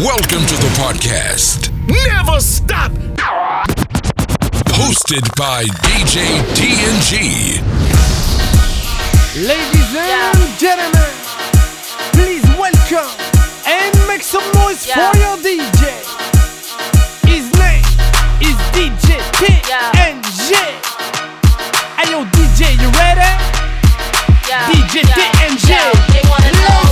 Welcome to the podcast. Never stop. Hosted by DJ TNG. Ladies and gentlemen, please welcome and make some noise Yeah. for your DJ. His name is DJ TNG. Hey yo, DJ, you ready? Yeah, DJ yeah, TNG. yeah,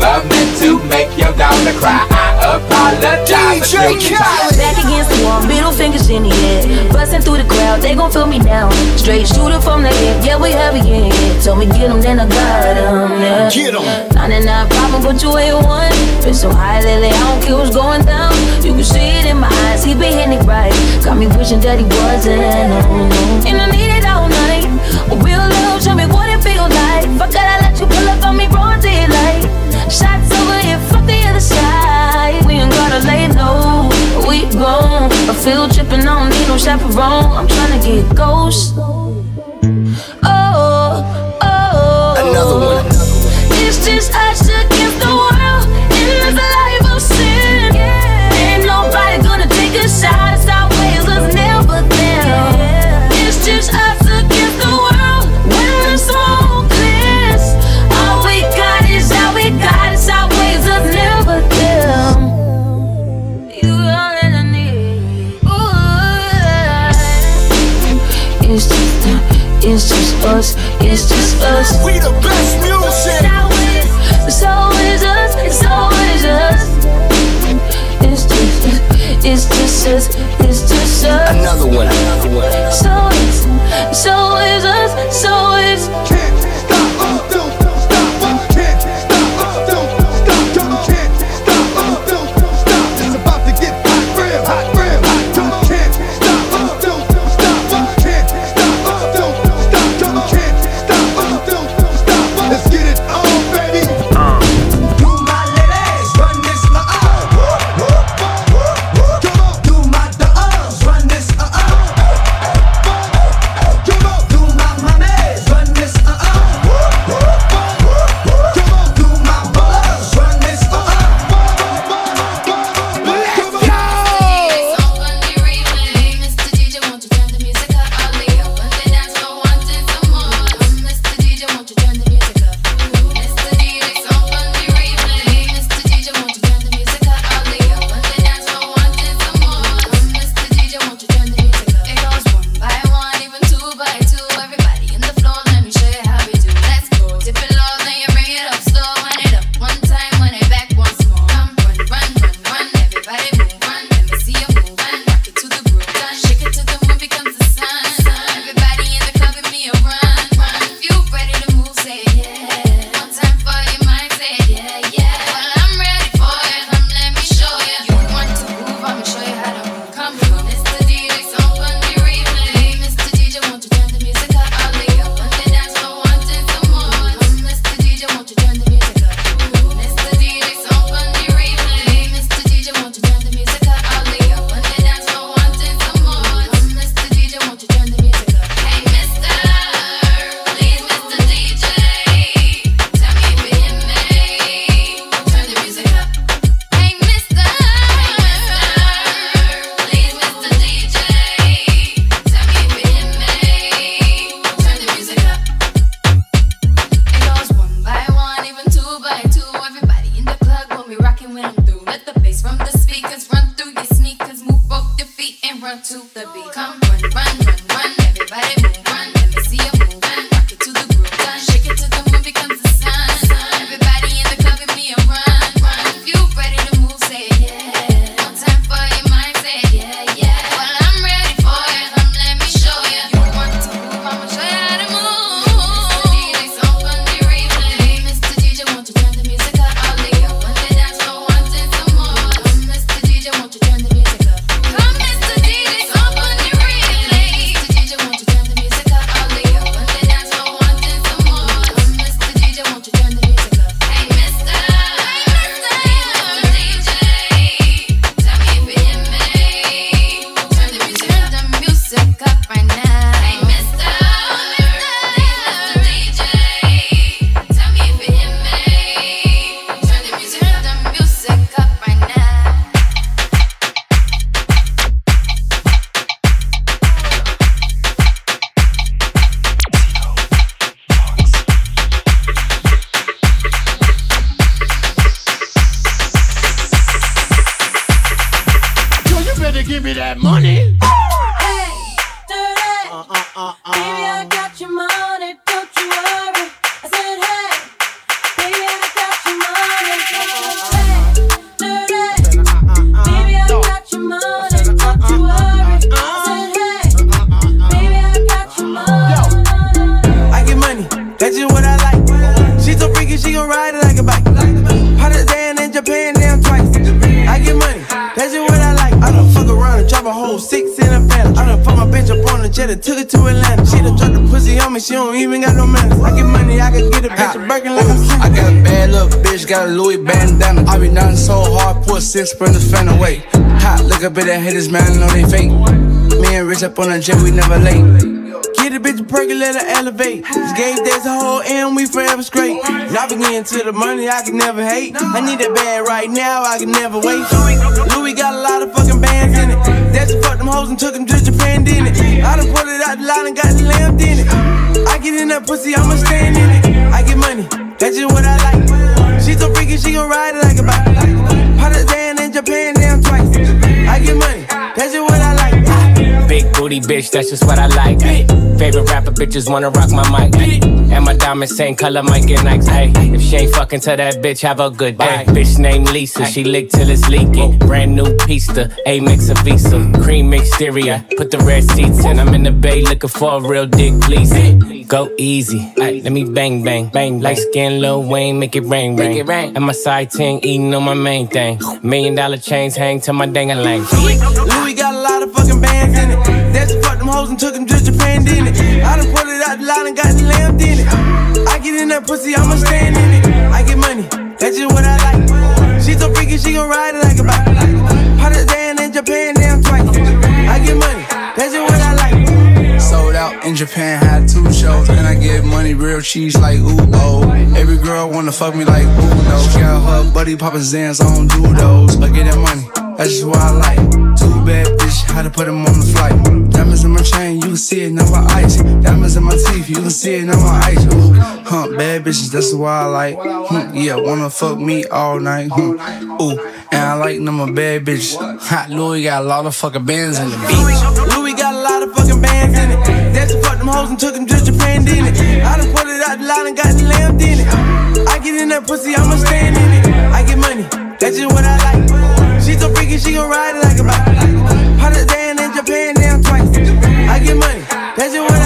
for real. Never meant to make your daughter cry. I apologize a trillion times. Back against the wall, middle fingers in the air. Busting through the crowd, they gon' feel me now. Straight shooter from the hip, yeah, we heavy, yeah, yeah. Told me get 'em, then I got got 'em, yeah. Get 'em. 99 problem, but you ain't one. Been so high lately, I don't care what's going down. You can see it in my eyes, he been hitting it right. Got me wishing that he wasn't, no, no. And I need it all night. A real love, show me what it feels like. Fuck it, I let you pull up on me, broad daylight. Shots over here, fuck the other side. We ain't gotta lay low, we gone. A field trip and I don't need no chaperone. I'm tryna get ghost. Better, took it to Atlanta. She done dropped the pussy on me, she don't even got no manners. I get money, I can get a bitch a Birkin like I'm I got a bad little bitch, got a Louis bandana. I be nothing so hard, put six sprinters fan away. Hot, look up at the haters, man, I know they fake. Me and Rich up on the jet, we never late. Get a bitch a perky, let her elevate. This game days a whole and we forever straight. Now we getting to the money, I can never hate. I need that bag right now, I can never wait. Louis, Louis got a lot of fucking bands in it. That's hoes and took them to Japan, didn't it? I done pulled it out the line and got the lamb in it. I get in that pussy, I'ma stand in it. I get money, that's just what I like. She so freaky, she gon' ride it like a bike. Put it down in Japan, damn twice. I get money, that's just what booty bitch, that's just what I like. Favorite rapper bitches wanna rock my mic. And my diamonds same color, might get Nikes. Ay. If she ain't fucking to that bitch, have a good day. Bitch named Lisa, she lick till it's leaking. Brand new pista, A mix of Visa. Cream exterior, put the red seats in. I'm in the bay looking for a real dick, please. Go easy, ay. let me bang bang. Bang, like skin Lil Wayne, make it rain, rain. It rain. And my side ting eating on my main thing. Million dollar chains hang to my dang a lang. Louis got a lot of and took them to Japan, it? I done pulled it out the line and got lamb in it. I get in that pussy, I'ma stand in it. I get money, that's just what I like. She so freaky, she gon' ride it like a bike. It down in Japan, damn twice. I get money, that's just what I like. Sold out in Japan, had two shows. And I get money, real cheese like oh. Every girl wanna fuck me like ooh no. She got her buddy poppin' Zans, I don't do those. I get that money, that's just what I like. Bad bitch, how to put them on the flight. Diamonds in my chain, you can see it, now my ice. Diamonds in my teeth, you can see it, now my ice. Ooh, huh, bad bitches, that's why I like. Hmm, yeah, wanna fuck me all night. Hmm, ooh, and I like them a bad bitch. Hot Louis got a lot of fucking bands in the beach. Louis got a lot of fucking bands in it. That's fuck them hoes and took them to Japan, didn't it? I done pulled it out the line and got the in it. I get in that pussy, I'ma stand in it. I get money, that's just what I like. She so freaky, she gon' ride it like a bike. It down in Japan, damn twice. I get money, that's what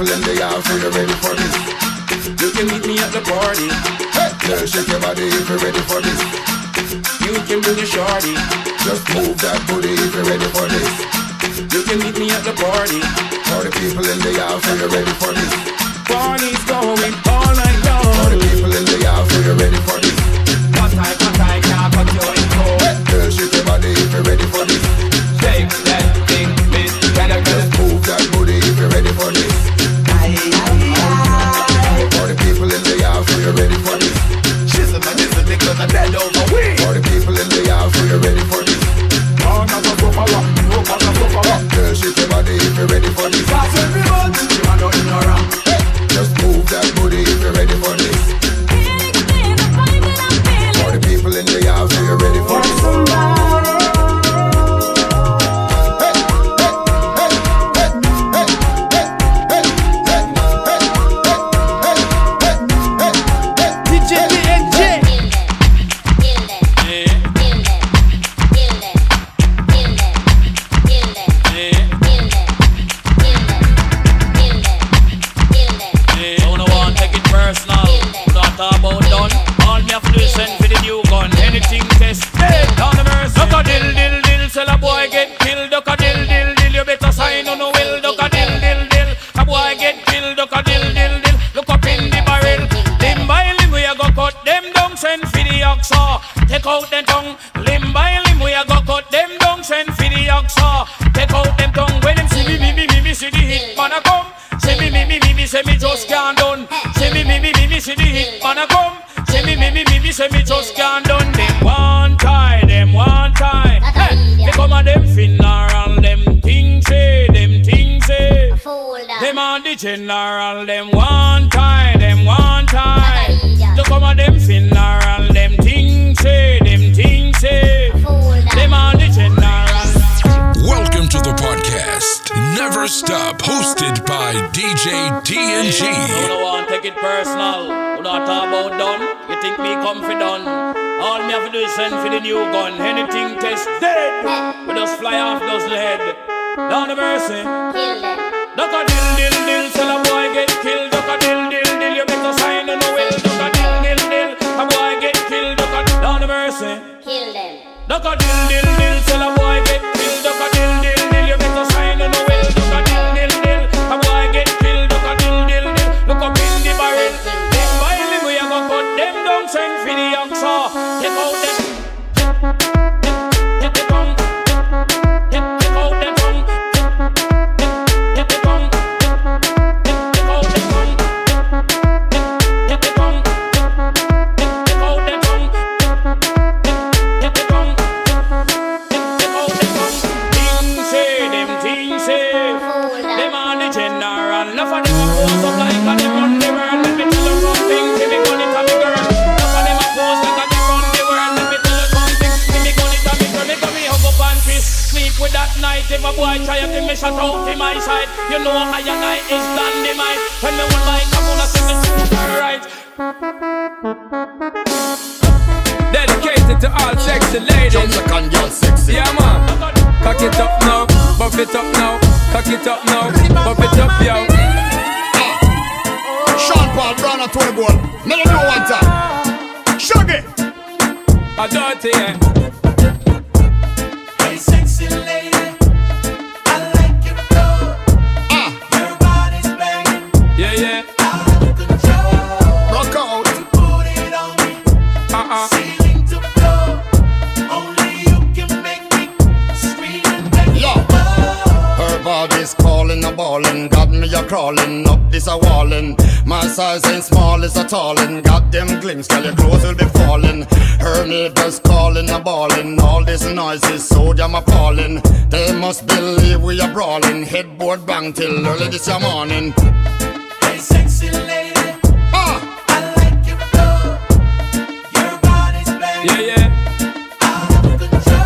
people in the they are you ready for this. You can meet me at the party. Hey, girl, shake your body if you're ready for this. You can bring a shorty. Just move that booty if you're ready for this. You can meet me at the party. Party people in the they are you ready for this. Party's going all night long. Party people in the they are you ready for this. Cause I, cause I can't control it personal. Would I talk about done? You think me confident? All me have to do is send for the new gun. Anything test dead. We just fly off those lead. Down the mercy. Kill them. Duck. night If a boy try to me shut out to my side You know I and I is dynamite When me one like I'm gonna super right Dedicated to all sexy ladies. Jump like on your sexy. Yeah man. Cock it up now Buff it up now. Cock it up now Buff it up yo. Uh, Sean Paul Brown at 20 goal Never do one time. Shaggy. A dirty yeah falling, a balling. Got me a crawling up this a walling. My size ain't small, it's a tallin'. Got them glimpse, girl, your clothes will be falling. Her neighbors calling, a balling. All this noise is so damn appalling. They must believe we are brawling. Headboard bang till early this morning. Hey, sexy lady. Ah. I like your flow. Your body's banging. Yeah, yeah. Out of.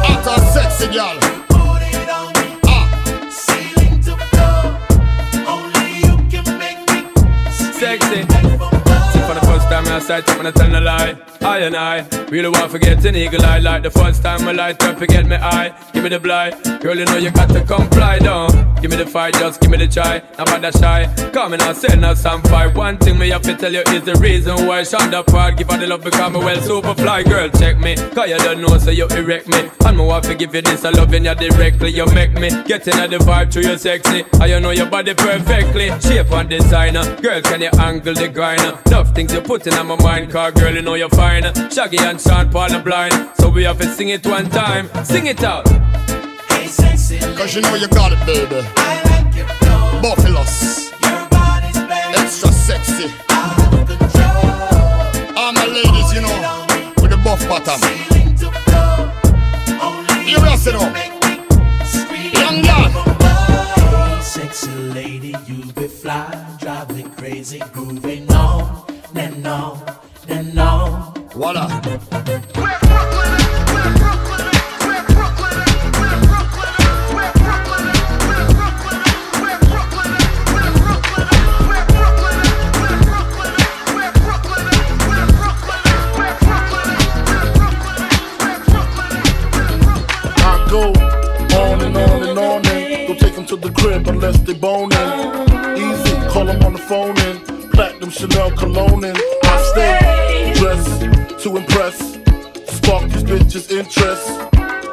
Hot and sexy girl. Sexy. I sight up and I tell no lie. I and I really want to get an eagle eye like the first time I light up, you get me eye. Give me the blind, girl, you know you got to comply down. Give me the fight, just give me the try. Not bad that shy. Come and I'll send us some fight. One thing me have to tell you is the reason why Shonda part. Give her the love because me well super fly, girl. Check me, cause you don't know, so you erect me. And me want to give you this, I loving you directly. You make me get in the vibe to you sexy. And you know your body perfectly. Shape and designer, girl, can you angle the grinder? Enough things you put in my mind, car girl, you know you're fine. Shaggy and Sean Paul are blind, so we have to sing it one time. Sing it out. Hey, sexy Cause you know you got it, baby. I like your flow. Buffaloes. Your body's banging. Extra sexy. Out of control. All my ladies, you know, with the buff bottom. Ceiling to floor. Only You rest it up. make me. Young girl. Hey, sexy lady, you be fly, drive me crazy, grooving on and on and on. Voila. Unless they boning. Easy, call them on the phone and Chanel cologne and I stay dressed to impress, spark these bitches' interest.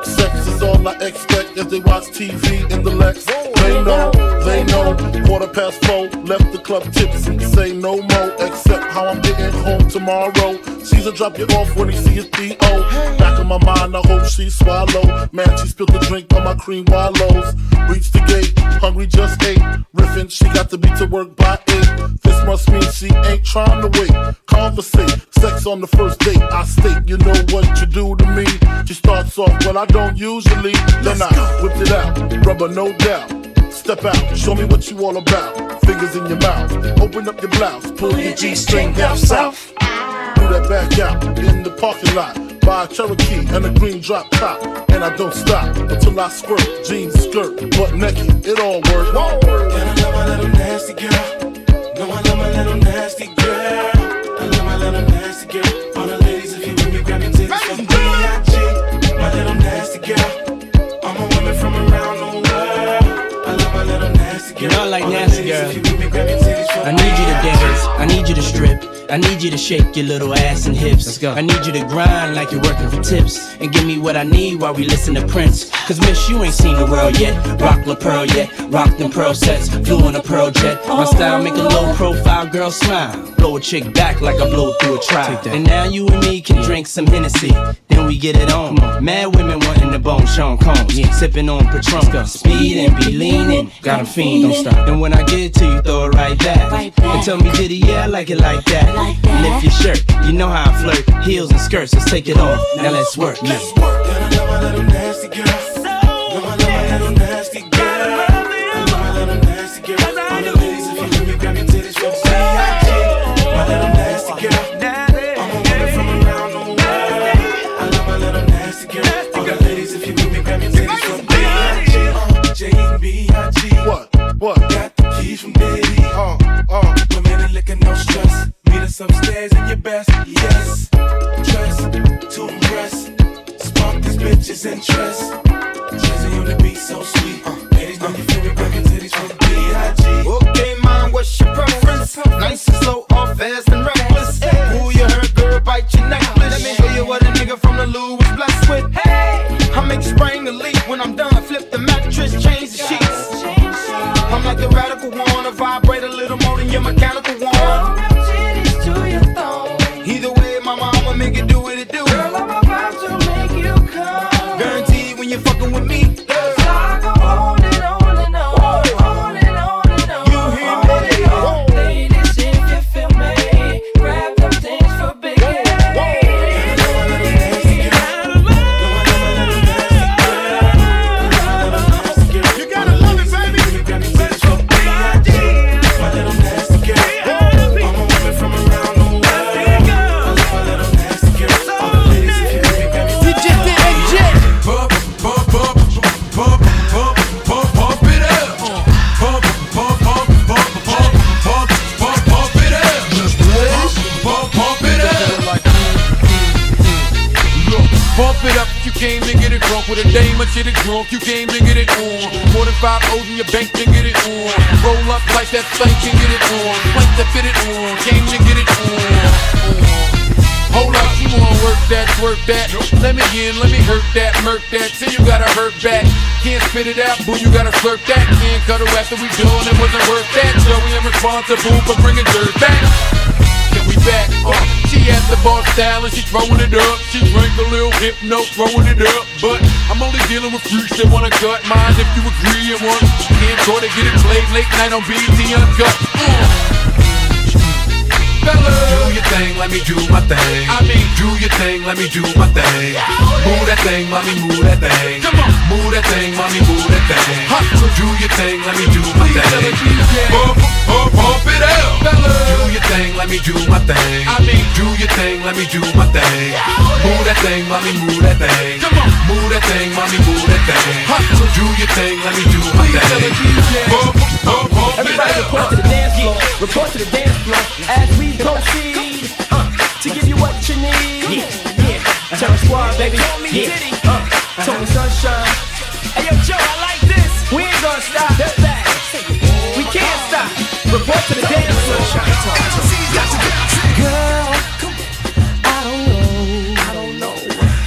Sex is all I expect as they watch TV in the Lex. They know, they know. Quarter past four, left the club tipsy. Say no more, except how I'm getting home tomorrow. Caesar drop you off when he see his P.O. My mind, I hope she swallow. Man, she spilled the drink on my cream wallows. Reached the gate, hungry just ate. Riffin', she got to be to work by eight. This must mean she ain't trying to wait. Conversate, sex on the first date. I state, you know what you do to me. She starts off, well, I don't usually. Then I whipped it out, rubber no doubt. Step out, show me what you all about. Fingers in your mouth, open up your blouse, pull your G string down south. Do that back out in the parking lot. Buy a Cherokee and a green drop top. And I don't stop until I squirt. Jeans, skirt, butt naked, it all works. And I love my little nasty girl. No, I love my little nasty girl. I love my little nasty girl. All the ladies, if you with me, grab your titties from B.I.G. My little nasty girl. All my women from around the world. I love my little nasty girl. You like All the nasty ladies, girl. if you with me, grab your titties I need you to dance. I need you to strip. I need you to shake your little ass and hips. Let's go. I need you to grind like you're working for tips. And give me what I need while we listen to Prince. Cause miss, you ain't seen the world yet. Rock La Pearl yet. Rock them pearl sets. Flew on a pearl jet. My oh. style make a low profile girl smile. Blow a chick back like I blow through a trial. And now you and me can drink some Hennessy. Then we get it on. Mad women wanting the bone Sean Combs. Sipping on Patron. Speed and be leaning. Got 'em fiend. Don't stop. And when I get to you, throw it right back. And tell me, did he? Yeah, I like it like that. Lift your shirt. You know how I flirt. Heels and skirts. Let's take it off. Now let's work. Let's work. Yeah. With a dame or shit it drunk, you came to get it on. More than five O's in your bank to get it on. Roll up like that thing can get it on. Plank to fit it on, came to get it on. Hold up, you wanna work that, work that. Let me in, let me hurt that, murk that. Till you gotta hurt back. Can't spit it out, boo, you gotta slurp that. Can't cut her after we done, it wasn't worth that. So we am responsible for bringing dirt back. Then we back, she at the bar style and she throwing it up. She drank a little hypno, throwing it up. But I'm only dealing with freaks that wanna cut mine if you agree and want. Can't try to get it played late night on BET Uncut. Uh. Fellas. Do your thing, let me do my thing. I mean, do your thing, let me do my thing. Move that thing, mommy, move that thing. Come on, move that thing, mommy, move that thing. Hustle. Do your thing, let me do my thing. Bump, bump, bump it out. Do your thing, let me do my thing. I mean, do your thing, let me do my thing. Move that thing, mommy, move that thing. Come on, move that thing, mommy, move that thing. Hustle. Do your thing, let me do my thing. Bump, bump, bump it Everybody out. report to the dance floor. Report to the dance floor as we proceed uh, to give you what you need. Yeah, yeah. Terror Squad, baby. Yeah. Uh, Tony Sunshine. Hey, yo, Joe, I like this. We ain't gonna stop. We can't stop. Report to the dance floor. Girl, I don't know. I don't know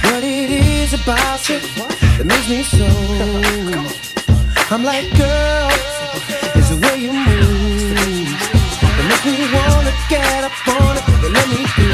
what it is about you that makes me so. I'm like, girl, it's the way you move. It makes me wanna get up on it, baby, let me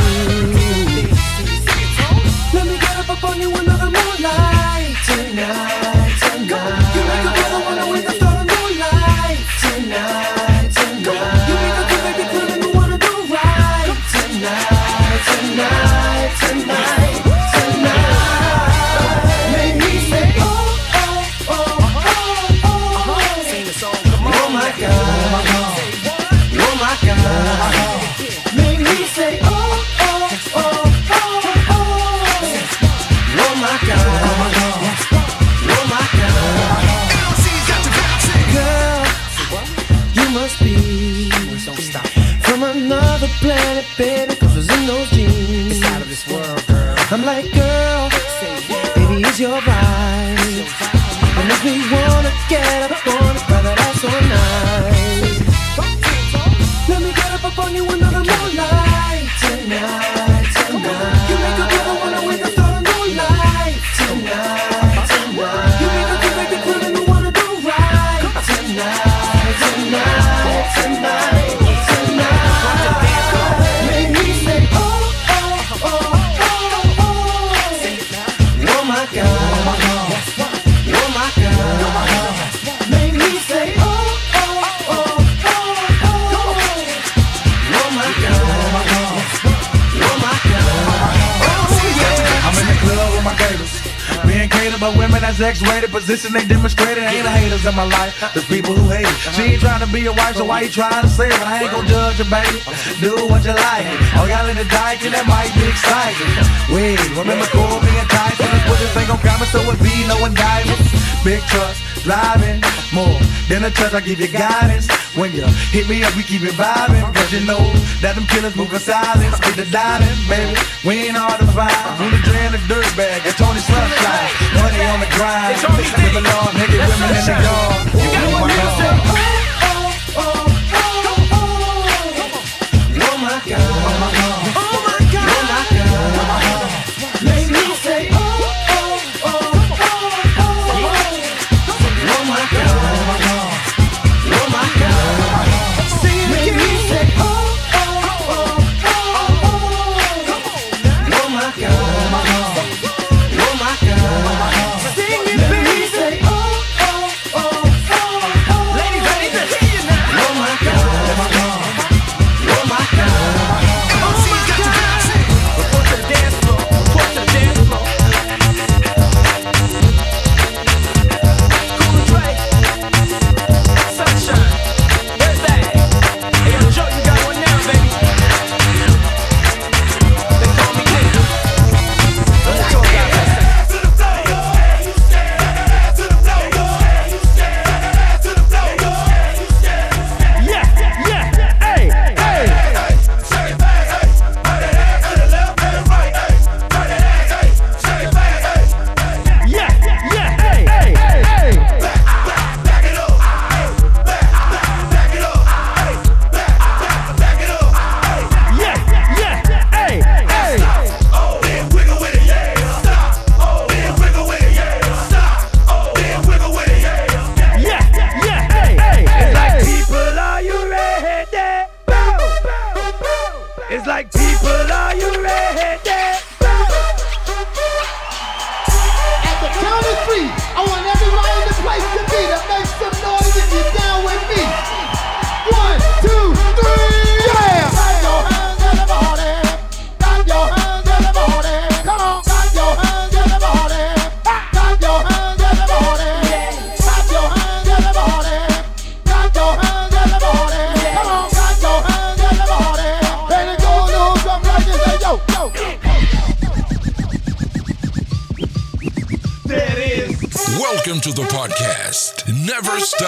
X-rated position they demonstrated. Ain't no haters in my life. There's people who hate it. She ain't trying to be your wife, so why you trying to say it? I ain't gon' judge you, baby. Do what you like. Oh, y'all in the dyke and that might be exciting. Wait, remember Kobe and Tyson? Put this thing on camera so it be no indictment. Big trust, driving more than a trust. I give you guidance. When you hit me up, we keep it vibing. Cause you know that them killers move in silence. Get the diamond, baby. We ain't hard to find. Dre and the dirt bag and Tony Sunshine. Money on the grind. Live along, nigga, women in the yard. You got one music. Oh, oh, oh, oh my God, oh my God, oh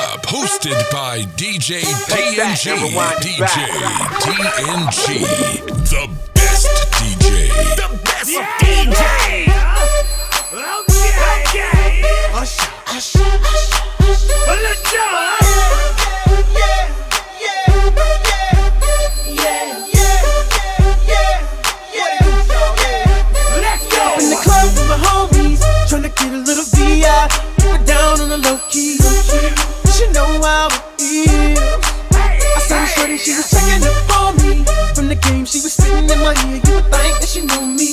up, hosted by DJ TNG. DJ TNG, the best DJ. The best yeah. DJ. Okay. Okay. Usher, usher, usher, usher. Well, let's go. you know me.